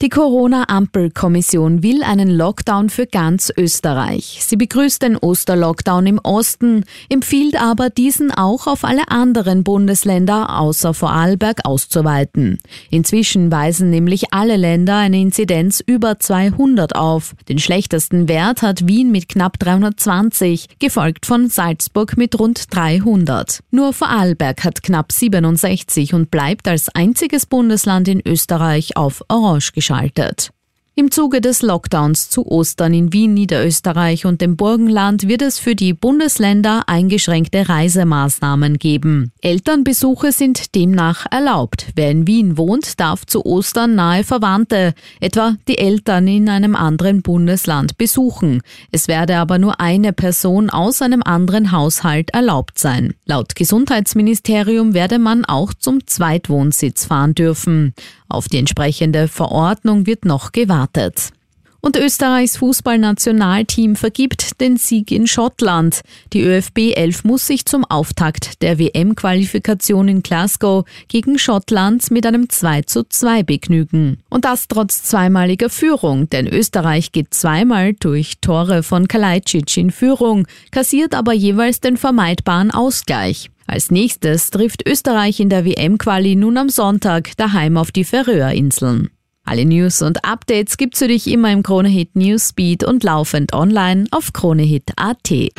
Die Corona-Ampel-Kommission will einen Lockdown für ganz Österreich. Sie begrüßt den Osterlockdown im Osten, empfiehlt aber diesen auch auf alle anderen Bundesländer außer Vorarlberg auszuweiten. Inzwischen weisen nämlich alle Länder eine Inzidenz über 200 auf. Den schlechtesten Wert hat Wien mit knapp 320, gefolgt von Salzburg mit rund 300. Nur Vorarlberg hat knapp 67 und bleibt als einziges Bundesland in Österreich auf Orange geschaltet geschaltet. Im Zuge des Lockdowns zu Ostern in Wien, Niederösterreich und dem Burgenland wird es für die Bundesländer eingeschränkte Reisemaßnahmen geben. Elternbesuche sind demnach erlaubt. Wer in Wien wohnt, darf zu Ostern nahe Verwandte, etwa die Eltern in einem anderen Bundesland, besuchen. Es werde aber nur eine Person aus einem anderen Haushalt erlaubt sein. Laut Gesundheitsministerium werde man auch zum Zweitwohnsitz fahren dürfen. Auf die entsprechende Verordnung wird noch gewartet. Und Österreichs Fußballnationalteam vergibt den Sieg in Schottland. Die ÖFB 11 muss sich zum Auftakt der WM-Qualifikation in Glasgow gegen Schottland mit einem 2 zu 2 begnügen. Und das trotz zweimaliger Führung, denn Österreich geht zweimal durch Tore von Kalajdzic in Führung, kassiert aber jeweils den vermeidbaren Ausgleich. Als nächstes trifft Österreich in der WM-Quali nun am Sonntag daheim auf die Färöerinseln. Alle News und Updates gibt's für dich immer im Kronehit Newsbeat und laufend online auf kronehit.at.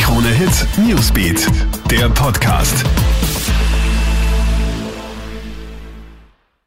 Kronehit Newsbeat, der Podcast.